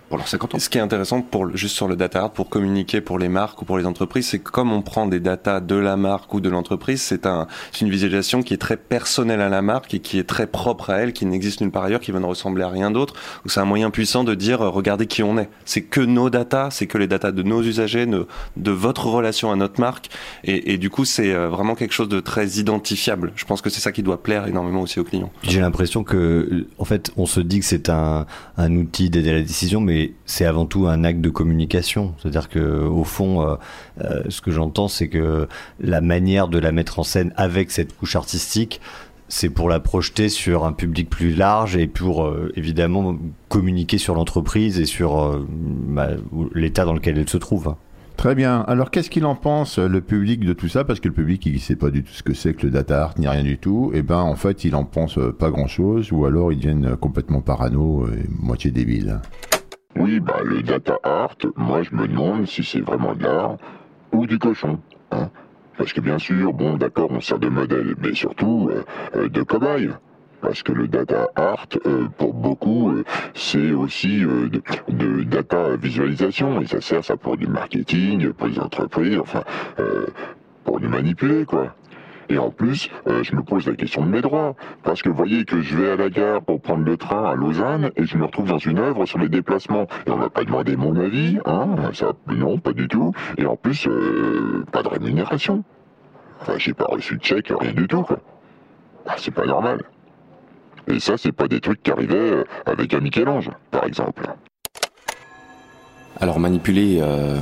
pour leurs 50 ans. Ce qui est intéressant pour le- juste sur le data art pour communiquer pour les marques ou pour les entreprises, c'est que comme on prend des datas de la marque ou de l'entreprise, c'est un c'est une visualisation qui est très personnelle à la marque et qui est très propre à elle, qui n'existe nulle part ailleurs, qui va ne ressembler à rien d'autre. Ou c'est un moyen puissant de dire euh, regardez qui on est. C'est que nos datas, c'est que les datas de nos usagers, de, de votre relation à notre marque. Et, et du coup, c'est euh, vraiment quelque chose de très identifiable. Je pense que c'est ça qui doit plaire énormément aussi aux clients. J'ai l'impression que, en fait, on se dit que c'est un, un outil d'aider à la décision, mais c'est avant tout un acte de communication. C'est-à-dire que, au fond, euh, euh, ce que j'entends, c'est que la manière de la mettre en scène avec cette couche artistique, c'est pour la projeter sur un public plus large et pour euh, évidemment communiquer sur l'entreprise et sur bah, l'état dans lequel elle se trouve. Très bien. Alors, qu'est-ce qu'il en pense, le public, de tout ça? Parce que le public, il sait pas du tout ce que c'est que le data art, ni rien du tout. Et ben, en fait, il en pense euh, pas grand-chose, ou alors ils deviennent euh, complètement parano et moitié débiles. Oui, bah le data art, moi je me demande si c'est vraiment de l'art ou du cochon. Hein Parce que bien sûr, bon d'accord, on sert de modèle, mais surtout euh, euh, de cobaye. Parce que le data art, euh, pour beaucoup, euh, c'est aussi euh, de, data visualisation. Et ça sert ça pour du marketing, pour les entreprises, enfin, pour nous manipuler, quoi. Et en plus, je me pose la question de mes droits. Parce que vous voyez que je vais à la gare pour prendre le train à Lausanne et je me retrouve dans une œuvre sur les déplacements. Et on m'a pas demandé mon avis, hein ça, Non, pas du tout. Et en plus, pas de rémunération. Enfin, j'ai pas reçu de chèque, rien du tout, quoi. Ah, c'est pas normal. Et ça, c'est pas des trucs qui arrivaient euh, avec un Michel-Ange, par exemple. Alors manipuler, euh,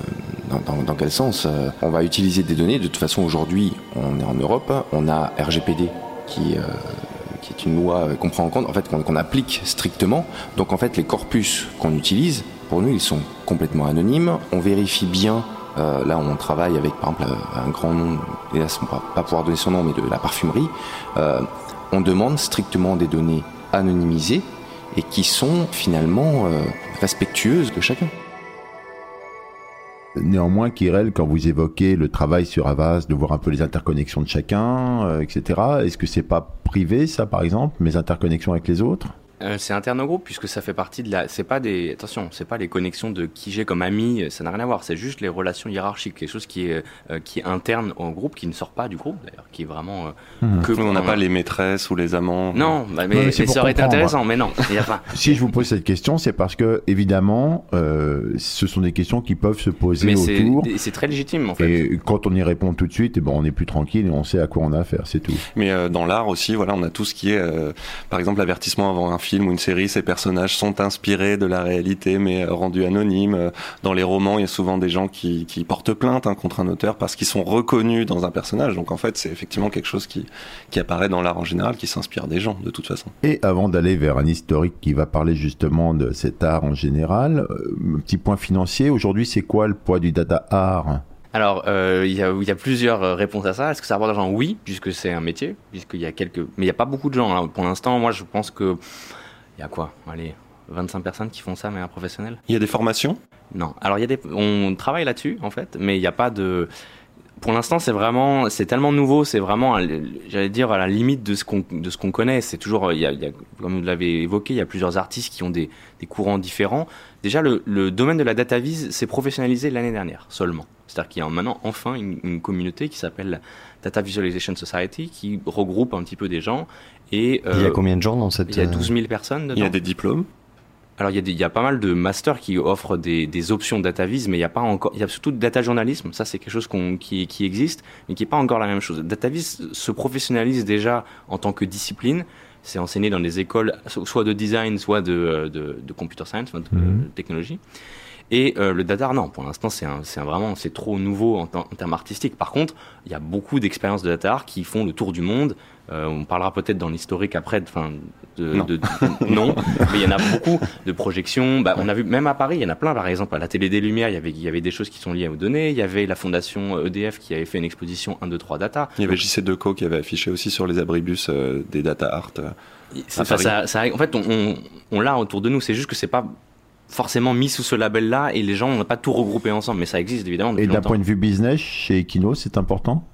dans, quel sens Euh, On va utiliser des données. De toute façon, aujourd'hui, on est en Europe, on a RGPD qui, est une loi qu'on prend en compte, en fait, qu'on applique strictement. Donc en fait, les corpus qu'on utilise, pour nous, ils sont complètement anonymes. On vérifie bien. là, on travaille avec, par exemple, un grand nom, hélas, on va pas pouvoir donner son nom, mais de la parfumerie. On demande strictement des données anonymisées et qui sont finalement euh, respectueuses de chacun. Néanmoins, Kirel, quand vous évoquez le travail sur Avast, de voir un peu les interconnexions de chacun, euh, etc., est-ce que c'est pas privé, ça, par exemple, mes interconnexions avec les autres? Euh, c'est interne au groupe puisque ça fait partie de la. C'est pas des. Attention, c'est pas les connexions de qui j'ai comme ami. Ça n'a rien à voir. C'est juste les relations hiérarchiques, quelque chose qui est euh, qui est interne au groupe, qui ne sort pas du groupe d'ailleurs, qui est vraiment euh, Mhm. que. on n'a pas les maîtresses ou les amants. Non, bah, mais, Non, mais ça aurait été intéressant, mais non, il y a pas. Si je vous pose cette question, c'est parce que, évidemment, euh, ce sont des questions qui peuvent se poser Mais c'est autour. c'est très légitime en fait. Et quand on y répond tout de suite, eh ben, on est plus tranquille et on sait à quoi on a affaire, c'est tout. Mais euh, dans l'art aussi, voilà, on a tout ce qui est, euh, par exemple, l'avertissement avant un film ou une série. Ces personnages sont inspirés de la réalité, mais euh, rendus anonymes. Euh, Dans les romans, il y a souvent des gens qui, qui portent plainte hein, contre un auteur parce qu'ils sont reconnus dans un personnage. Donc en fait, c'est effectivement quelque chose qui, qui apparaît dans l'art en général, qui s'inspire des gens, de toute façon. Et avant d'aller vers un historique qui va parler justement de cet art en général, euh, un petit point financier, aujourd'hui c'est quoi le poids du data art? Alors, euh, il y, a, il y a plusieurs réponses à ça. Est-ce que ça rapporte de l'argent? Oui, puisque c'est un métier, puisqu'il y a quelques... Mais il n'y a pas beaucoup de gens. hein. Pour l'instant, moi, je pense que... Il y a quoi Allez, 25 personnes qui font ça, mais un professionnel? Il y a des formations? Non. Alors, il y a des... on travaille là-dessus, en fait, mais il n'y a pas de... Pour l'instant, c'est vraiment, c'est tellement nouveau, c'est vraiment, j'allais dire, à la limite de ce qu'on, de ce qu'on connaît. C'est toujours, il y a, il y a- comme vous l'avez évoqué, il y a plusieurs artistes qui ont des, des courants différents. Déjà, le, le domaine de la data vise s'est professionnalisé l'année dernière seulement. C'est-à-dire qu'il y a maintenant enfin une, une communauté qui s'appelle Data Visualization Society qui regroupe un petit peu des gens. Et, Il y a euh, combien de gens dans cette Il y a euh, 12 000 personnes dedans. Il y a des diplômes Alors il y, a des- il y a pas mal de masters qui offrent des, des options DataVis, mais il y a pas encore, il y a surtout data journalisme. Ça c'est quelque chose qui, qui existe, mais qui est pas encore la même chose. DataVis se professionnalise déjà en tant que discipline. C'est enseigné dans des écoles so- soit de design, soit de, euh, de, de computer science, enfin, de, Mhm. de technologie. Et euh, le data, non, pour l'instant, c'est vraiment, c'est trop nouveau en, termes artistiques. Par contre, il y a beaucoup d'expériences de data art qui font le tour du monde. Euh, on parlera peut-être dans l'historique après, enfin, de, Non. de- de- non, mais il y en a beaucoup de projections. Bah, on a vu même à Paris, il y en a plein. Par exemple, à la Télé des Lumières, il y avait, il y avait des choses qui sont liées aux données. Il y avait la fondation EDF qui avait fait une exposition 1, 2, 3 data. Il y avait JC Deco qui avait affiché aussi sur les abribus euh, des data art. euh, ça- ça- en fait, on, on, on l'a autour de nous. C'est juste que c'est pas forcément mis sous ce label-là et les gens n'ont pas tout regroupé ensemble. Mais ça existe évidemment Et d'un point de vue business, chez Equino, c'est important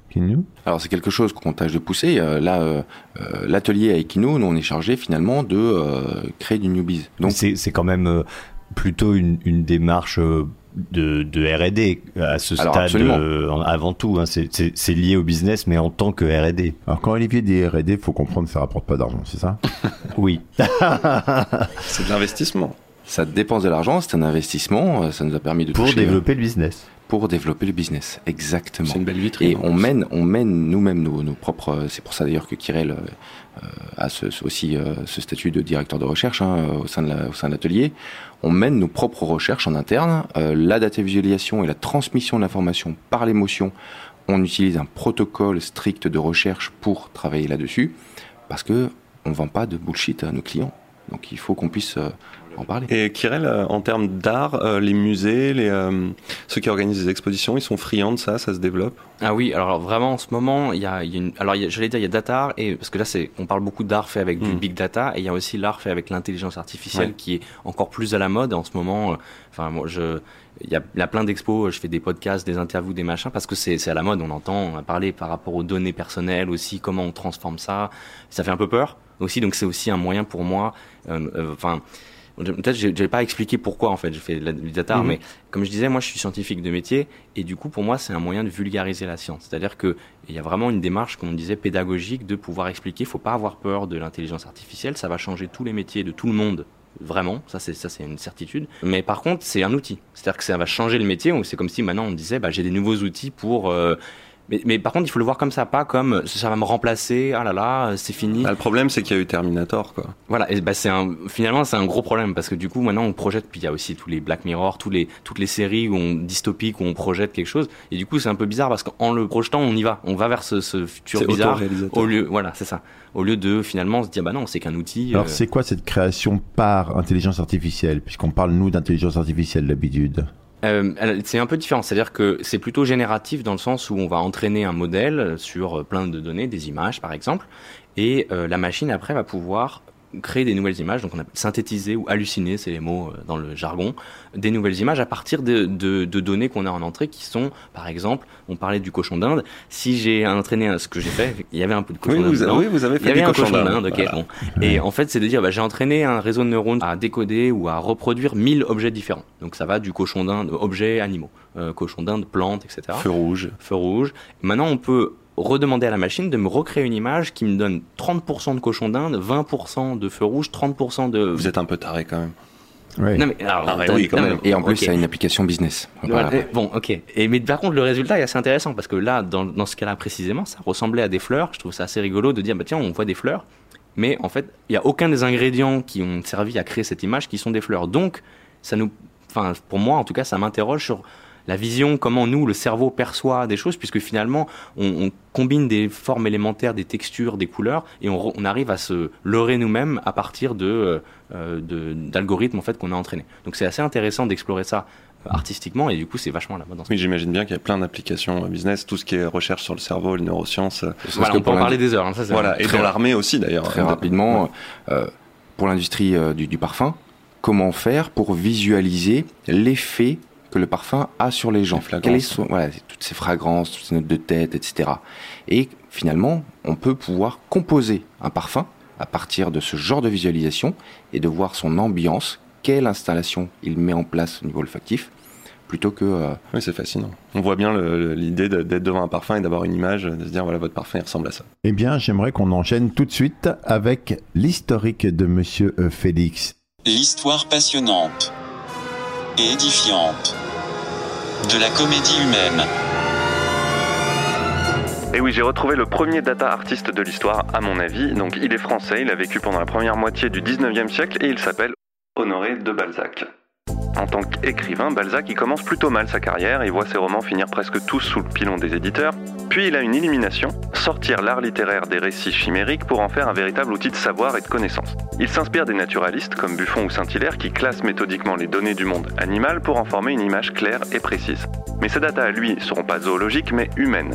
Alors c'est quelque chose qu'on tâche de pousser. Euh, là, euh, euh, l'atelier à Equino, nous on est chargé finalement de euh, créer du newbies. Donc c'est c'est quand même plutôt une, une démarche de, de R&D à ce Alors, stade euh, avant tout. hein. C'est- c'est c'est lié au business, mais en tant que R&D. Alors quand Olivier dit R&D, faut comprendre que ça rapporte pas d'argent, c'est ça? Oui. C'est de l'investissement. Ça dépense de l'argent, c'est un investissement. euh, Ça nous a permis de Pour toucher, développer le business. pour développer le business, exactement. C'est une belle vitrine. Et on mène, on mène nous-mêmes nos, nos propres. C'est pour ça d'ailleurs que Kirel euh, euh, a ce, aussi euh, ce statut de directeur de recherche hein, au sein de la- l'atelier. On mène nos propres recherches en interne. Euh, la data visualisation et la transmission de l'information par l'émotion. On utilise un protocole strict de recherche pour travailler là-dessus, parce que on vend pas de bullshit à nos clients. Donc il faut qu'on puisse euh, en parler. Et Kirel, euh, en termes d'art, euh, les musées, les, euh, ceux qui organisent des expositions, ils sont friands de ça, ça se développe? Ah oui, alors vraiment en ce moment, il y a, y a une, alors j'allais dire il y a data art et parce que là c'est, on parle beaucoup d'art fait avec du Mm. big data et il y a aussi l'art fait avec l'intelligence artificielle Ouais. qui est encore plus à la mode en ce moment. euh, Enfin moi je, il y a, plein d'expos, je fais des podcasts, des interviews, des machins parce que c'est, à la mode. On entend, on parlé par rapport aux données personnelles aussi, comment on transforme ça. Ça fait un peu peur aussi, donc c'est aussi un moyen pour moi. euh, Enfin. Peut-être j'ai j'ai pas expliqué pourquoi en fait je fais de la- du data, Mhm. mais comme je disais, moi je suis scientifique de métier et du coup pour moi c'est un moyen de vulgariser la science. C'est-à-dire que il y a vraiment une démarche, comme on disait, pédagogique de pouvoir expliquer. Il faut pas avoir peur de l'intelligence artificielle, ça va changer tous les métiers de tout le monde. Vraiment, ça c'est ça c'est une certitude. Mais par contre, c'est un outil. C'est-à-dire que ça va changer le métier. C'est comme si maintenant on disait, bah, j'ai des nouveaux outils pour. euh, mais, mais par contre, il faut le voir comme ça, pas comme ça va me remplacer. Ah là là, c'est fini. Bah, Le problème, c'est qu'il y a eu Terminator, quoi. Voilà, et bah c'est un, finalement c'est un gros problème parce que du coup maintenant on projette, puis il y a aussi tous les Black Mirror, tous les, toutes les séries où on, dystopiques où on projette quelque chose, et du coup c'est un peu bizarre parce qu'en le projetant on y va, on va vers ce, ce futur C'est bizarre au lieu, voilà c'est ça, au lieu de finalement se dire bah non c'est qu'un outil. Alors euh, c'est quoi cette création par intelligence artificielle? Puisqu'on parle nous d'intelligence artificielle d'habitude. Euh, c'est un peu différent, c'est-à-dire que c'est plutôt génératif dans le sens où on va entraîner un modèle sur euh, plein de données, des images par exemple, et euh, la machine après va pouvoir créer des nouvelles images, donc on appelle synthétiser ou halluciner, c'est les mots euh, dans le jargon, des nouvelles images à partir de, de, de données qu'on a en entrée qui sont, par exemple, on parlait du cochon d'Inde, si j'ai entraîné ce que j'ai fait, il y avait un peu de cochon Oui, d'Inde. oui, vous avez fait Il y avait des un cochon d'Inde, ok, voilà. bon. Et en fait, c'est de dire, bah, j'ai entraîné un réseau de neurones à décoder ou à reproduire 1000 objets différents. Donc ça va du cochon d'Inde, objets, animaux, euh, cochon d'Inde, plantes, etc. Feu rouge. Feu rouge. Maintenant, on peut redemander à la machine de me recréer une image qui me donne 30% de cochon d'Inde, 20% de feu rouge, 30% de... Vous êtes un peu taré quand même. Non mais, alors, Ah oui, quand non, même. mais- Et en plus, ok. ça a une application business. Voilà. Bon, ok. Et mais par contre, le résultat est assez intéressant parce que là, dans, dans ce cas-là précisément, ça ressemblait à des fleurs. Je trouve ça assez rigolo de dire, bah tiens, on voit des fleurs, mais en fait, il y a aucun des ingrédients qui ont servi à créer cette image qui sont des fleurs. Donc, ça nous, enfin, pour moi, en tout cas, ça m'interroge sur la vision, comment nous, le cerveau perçoit des choses, puisque finalement, on, on combine des formes élémentaires, des textures, des couleurs, et on, arrive à se leurrer nous-mêmes à partir de, euh, euh, de- d'algorithmes en fait qu'on a entraînés. Donc c'est assez intéressant d'explorer ça euh, artistiquement, et du coup, c'est vachement à la mode. ce Oui, j'imagine bien qu'il y a plein d'applications business, tout ce qui est recherche sur le cerveau, les neurosciences. Voilà, que on peut pour en parler des heures. hein, ça, c'est Voilà, et dans l'armée aussi d'ailleurs. Très rapidement, euh, pour l'industrie euh, du, du parfum, comment faire pour visualiser l'effet que le parfum a sur les gens fragrances. Quelles sont voilà, toutes ces fragrances, toutes ces notes de tête, etc. Et finalement, on peut pouvoir composer un parfum à partir de ce genre de visualisation et de voir son ambiance, quelle installation il met en place au niveau olfactif, plutôt que... euh, Oui, c'est fascinant. On voit bien le- le- l'idée d'être devant un parfum et d'avoir une image, de se dire voilà, votre parfum il ressemble à ça. Eh bien, j'aimerais qu'on enchaîne tout de suite avec l'historique de Monsieur euh, Félix. L'histoire passionnante et édifiante de la comédie humaine. Et oui, j'ai retrouvé le premier data artiste de l'histoire, à mon avis. Donc, il est français, il a vécu pendant la première moitié du 19e siècle et il s'appelle Honoré de Balzac. En tant qu'écrivain, Balzac il commence plutôt mal sa carrière, il voit ses romans finir presque tous sous le pilon des éditeurs, puis il a une illumination, sortir l'art littéraire des récits chimériques pour en faire un véritable outil de savoir et de connaissance. Il s'inspire des naturalistes comme Buffon ou Saint-Hilaire qui classent méthodiquement les données du monde animal pour en former une image claire et précise. Mais ces datas à lui seront pas zoologiques mais humaines.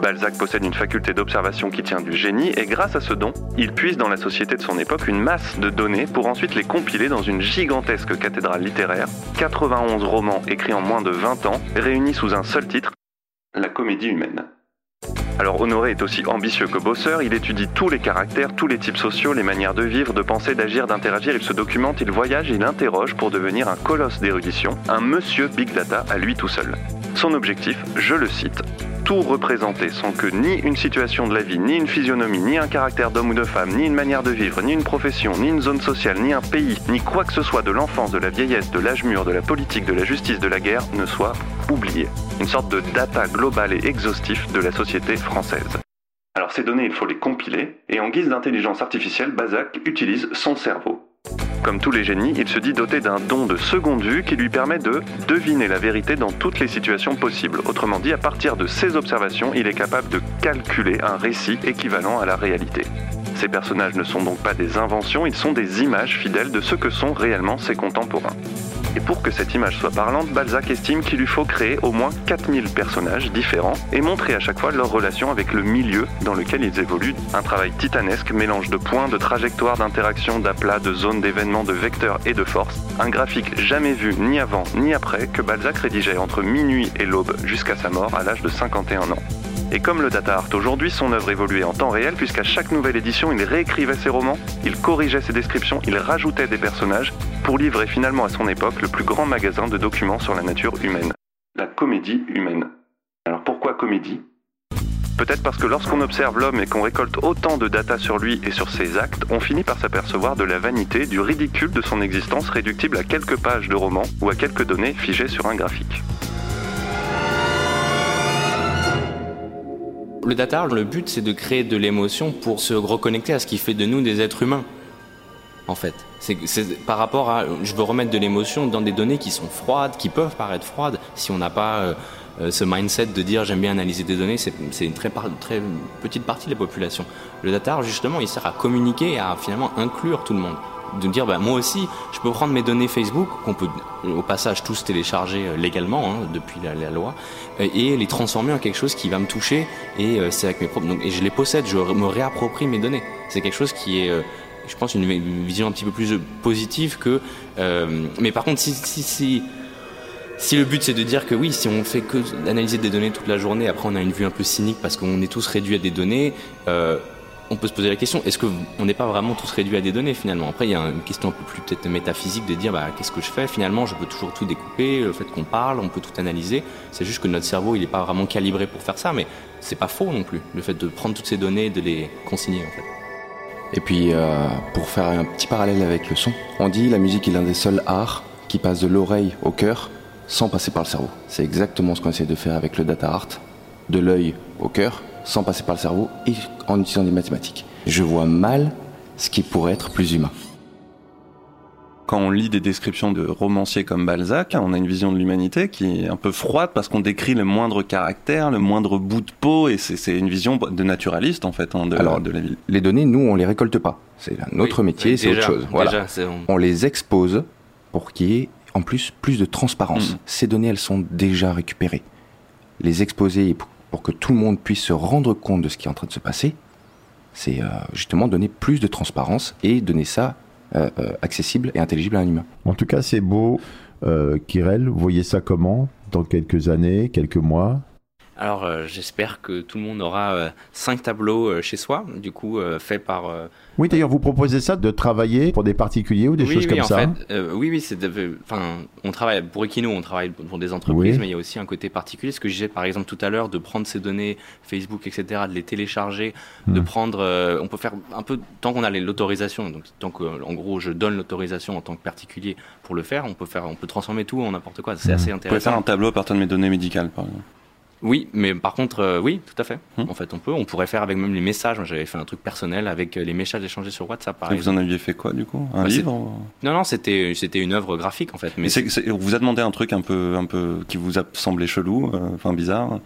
Balzac possède une faculté d'observation qui tient du génie et grâce à ce don, il puise dans la société de son époque une masse de données pour ensuite les compiler dans une gigantesque cathédrale littéraire, 91 romans écrits en moins de 20 ans, réunis sous un seul titre, La comédie humaine. Alors Honoré est aussi ambitieux que bosseur, il étudie tous les caractères, tous les types sociaux, les manières de vivre, de penser, d'agir, d'interagir, il se documente, il voyage, il interroge pour devenir un colosse d'érudition, un monsieur Big Data à lui tout seul. Son objectif, je le cite, tout représenter sans que ni une situation de la vie, ni une physionomie, ni un caractère d'homme ou de femme, ni une manière de vivre, ni une profession, ni une zone sociale, ni un pays, ni quoi que ce soit de l'enfance, de la vieillesse, de l'âge mûr, de la politique, de la justice, de la guerre ne soit oublié. Une sorte de data global et exhaustif de la société française. Alors ces données, il faut les compiler, et en guise d'intelligence artificielle, Balzac utilise son cerveau. Comme tous les génies, il se dit doté d'un don de seconde vue qui lui permet de deviner la vérité dans toutes les situations possibles. Autrement dit, à partir de ses observations, il est capable de calculer un récit équivalent à la réalité. Ces personnages ne sont donc pas des inventions, ils sont des images fidèles de ce que sont réellement ses contemporains. Et pour que cette image soit parlante, Balzac estime qu'il lui faut créer au moins 4000 personnages différents et montrer à chaque fois leur relation avec le milieu dans lequel ils évoluent. Un travail titanesque, mélange de points, de trajectoires, d'interactions, d'aplats, de zones, d'événements, de vecteurs et de forces. Un graphique jamais vu ni avant ni après que Balzac rédigeait entre minuit et l'aube jusqu'à sa mort à l'âge de 51 ans. Et comme le data art aujourd'hui, son œuvre évoluait en temps réel puisqu'à chaque nouvelle édition, il réécrivait ses romans, il corrigeait ses descriptions, il rajoutait des personnages pour livrer finalement à son époque le plus grand magasin de documents sur la nature humaine. La comédie humaine. Alors pourquoi comédie? Peut-être parce que lorsqu'on observe l'homme et qu'on récolte autant de data sur lui et sur ses actes, on finit par s'apercevoir de la vanité, du ridicule de son existence réductible à quelques pages de roman ou à quelques données figées sur un graphique. Le data art, le but, c'est de créer de l'émotion pour se reconnecter à ce qui fait de nous des êtres humains. En fait, c'est par rapport à, je veux remettre de l'émotion dans des données qui sont froides, qui peuvent paraître froides, si on n'a pas euh, euh, ce mindset de dire j'aime bien analyser des données, c'est une très, très petite partie de la population. Le data art, justement, il sert à communiquer et à finalement inclure tout le monde de dire bah, moi aussi je peux prendre mes données Facebook qu'on peut au passage tous télécharger euh, légalement hein, depuis la, loi euh, et les transformer en quelque chose qui va me toucher et euh, c'est avec mes propres donc je les possède je me réapproprie mes données. C'est quelque chose qui est je pense une, vision un petit peu plus positive que mais par contre si, si, si le but c'est de dire que oui, si on fait que d'analyser des données toute la journée, après on a une vue un peu cynique parce qu'on est tous réduits à des données, euh, on peut se poser la question est-ce qu'on n'est pas vraiment tous réduits à des données finalement? Après, il y a une question un peu plus peut-être métaphysique de dire bah, qu'est-ce que je fais? Finalement, je peux toujours tout découper, le fait qu'on parle, on peut tout analyser. C'est juste que notre cerveau, il n'est pas vraiment calibré pour faire ça, mais c'est pas faux non plus, le fait de prendre toutes ces données de les consigner en fait. Et puis, euh, pour faire un petit parallèle avec le son, on dit la musique est l'un des seuls arts qui passe de l'oreille au cœur sans passer par le cerveau. C'est exactement ce qu'on essaie de faire avec le data art, de l'œil au cœur sans passer par le cerveau et en utilisant des mathématiques. Je vois mal ce qui pourrait être plus humain. Quand on lit des descriptions de romanciers comme Balzac, on a une vision de l'humanité qui est un peu froide parce qu'on décrit le moindre caractère, le moindre bout de peau, et c'est une vision de naturaliste en fait hein, de, Alors, de la ville. Les données, nous, on les récolte pas. C'est notre métier, c'est autre chose. Voilà. on... les expose pour qu'il y ait en plus plus de transparence. Mm. Ces données, elles sont déjà récupérées. Les exposer pour que tout le monde puisse se rendre compte de ce qui est en train de se passer, c'est euh, justement donner plus de transparence et donner ça euh, euh, accessible et intelligible à un humain. En tout cas, c'est beau. Kirel, vous voyez ça comment? Dans quelques années, quelques mois? Alors j'espère que tout le monde aura cinq tableaux chez soi, du coup fait par oui, d'ailleurs, vous proposez ça de travailler pour des particuliers ou des choses comme ça euh, Oui, oui, c'est, enfin, on travaille pour Equino, on travaille pour des entreprises, mais il y a aussi un côté particulier. Ce que je disais, par exemple, tout à l'heure, de prendre ces données Facebook, etc., de les télécharger, de hmm. prendre, euh, on peut faire un peu tant qu'on a l'autorisation. Donc, tant que, en gros, je donne l'autorisation en tant que particulier pour le faire, on peut faire, on peut transformer tout en n'importe quoi. C'est hmm. assez intéressant. On peut faire un tableau à partir de mes données médicales, par exemple. Oui, mais par contre, euh, oui, tout à fait. Hum. En fait, on peut. On pourrait faire avec même les messages. J'avais fait un truc personnel avec euh, les messages échangés sur WhatsApp. Par Et vous en aviez fait quoi, du coup? Un bah, livre Non, non, c'était c'était une œuvre graphique en fait. Mais on vous a demandé un truc un peu un peu qui vous a semblé chelou, euh, enfin bizarre?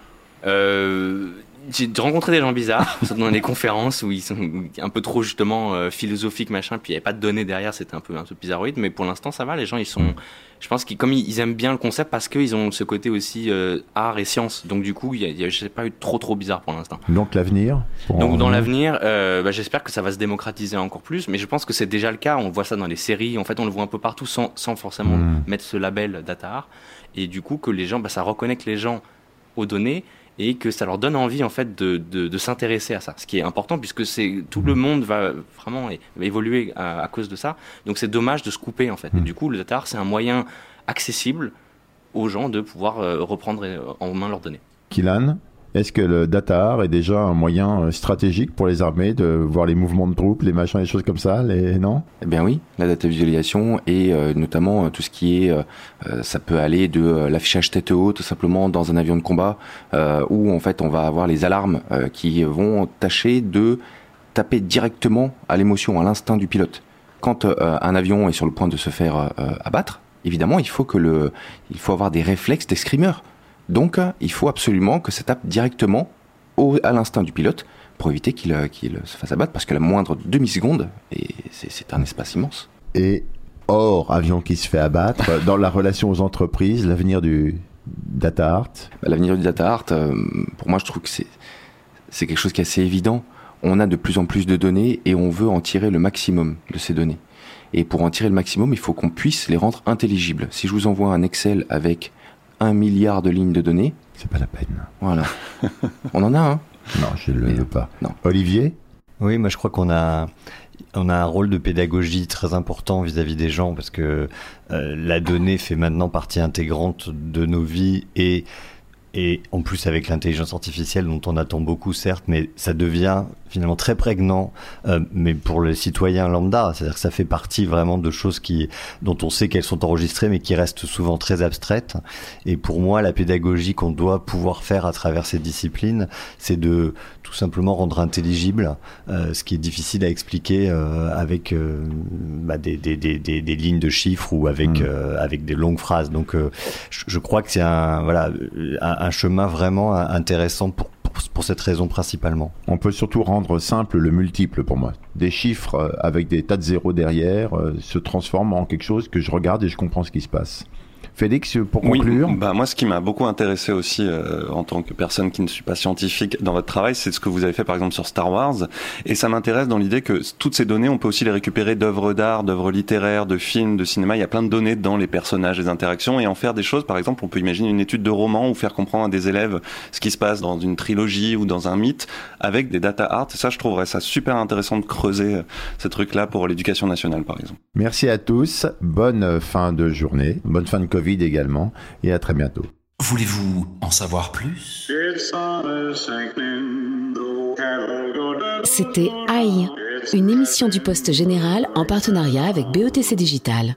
Euh, j'ai rencontré des gens bizarres dans des conférences où ils sont un peu trop justement euh, philosophiques machin puis il n'y avait pas de données derrière c'était un peu un peu bizarroïde mais pour l'instant ça va les gens ils sont je pense qu'ils comme ils, aiment bien le concept parce qu'ils ont ce côté aussi euh, art et science. Donc du coup il y a, je sais pas eu trop trop bizarre pour l'instant. Donc l'avenir donc dans l'avenir euh, bah, j'espère que ça va se démocratiser encore plus mais je pense que c'est déjà le cas. On voit ça dans les séries. En fait on le voit un peu partout sans, sans forcément hmm. mettre ce label data art. Et du coup que les gens bah, ça reconnecte les gens aux données et que ça leur donne envie en fait de, de, s'intéresser à ça, ce qui est important puisque c'est tout le monde va vraiment évoluer à, cause de ça. Donc c'est dommage de se couper en fait. Et mm. du coup, le data c'est un moyen accessible aux gens de pouvoir euh, reprendre euh, en main leurs données. Kilan est-ce que le data art est déjà un moyen euh, stratégique pour les armées de voir les mouvements de troupes, les machins, les choses comme ça, non? Eh bien oui, la data visualisation et euh, notamment euh, tout ce qui est, ça peut aller de l'affichage tête haute tout simplement dans un avion de combat où en fait on va avoir les alarmes qui vont tâcher de taper directement à l'émotion, à l'instinct du pilote. Quand un avion est sur le point de se faire abattre, évidemment il faut que le, il faut avoir des réflexes des screamers donc, il faut absolument que ça tape directement au, à l'instinct du pilote pour éviter qu'il euh, qu'il se fasse abattre, parce que la moindre demi-seconde, c'est un espace immense. Et hors avion qui se fait abattre, dans la relation aux entreprises, l'avenir du data art? Bah, L'avenir du data art, euh, pour moi, je trouve que c'est c'est quelque chose qui est assez évident. On a de plus en plus de données et on veut en tirer le maximum de ces données. Et pour en tirer le maximum, il faut qu'on puisse les rendre intelligibles. Si je vous envoie un Excel avec un milliard de lignes de données, c'est pas la peine. Voilà. on en a un. Non, je ne le veux pas. Non. Olivier Oui, moi je crois qu'on a, on a un rôle de pédagogie très important vis-à-vis des gens parce que euh, la donnée fait maintenant partie intégrante de nos vies et et en plus avec l'intelligence artificielle dont on attend beaucoup certes, mais ça devient finalement très prégnant, euh, mais pour les citoyens lambda, c'est-à-dire que ça fait partie vraiment de choses qui, dont on sait qu'elles sont enregistrées, mais qui restent souvent très abstraites. Et pour moi, la pédagogie qu'on doit pouvoir faire à travers ces disciplines, c'est de tout simplement rendre intelligible euh, ce qui est difficile à expliquer euh, avec euh, bah, des, des, des, des, des lignes de chiffres ou avec Mm. avec des longues phrases. Donc, je, je crois que c'est un voilà un, un chemin vraiment intéressant pour, pour cette raison principalement. On peut surtout rendre simple le multiple pour moi. Des chiffres avec des tas de zéros derrière euh, se transforment en quelque chose que je regarde et je comprends ce qui se passe. Félix, pour conclure Oui, bah moi, ce qui m'a beaucoup intéressé aussi euh, en tant que personne qui ne suis pas scientifique dans votre travail, c'est ce que vous avez fait par exemple sur Star Wars. Et ça m'intéresse dans l'idée que toutes ces données, on peut aussi les récupérer d'œuvres d'art, d'œuvres littéraires, de films, de cinéma. Il y a plein de données dans les personnages, les interactions, et en faire des choses. Par exemple, on peut imaginer une étude de roman ou faire comprendre à des élèves ce qui se passe dans une trilogie ou dans un mythe avec des data art. Ça, je trouverais ça super intéressant de creuser euh, ce truc-là pour l'éducation nationale, par exemple. Merci à tous, bonne fin de journée, bonne fin de Covid également, et à très bientôt. Voulez-vous en savoir plus? C'était Aïe, une émission du Poste Général en partenariat avec BETC Digital.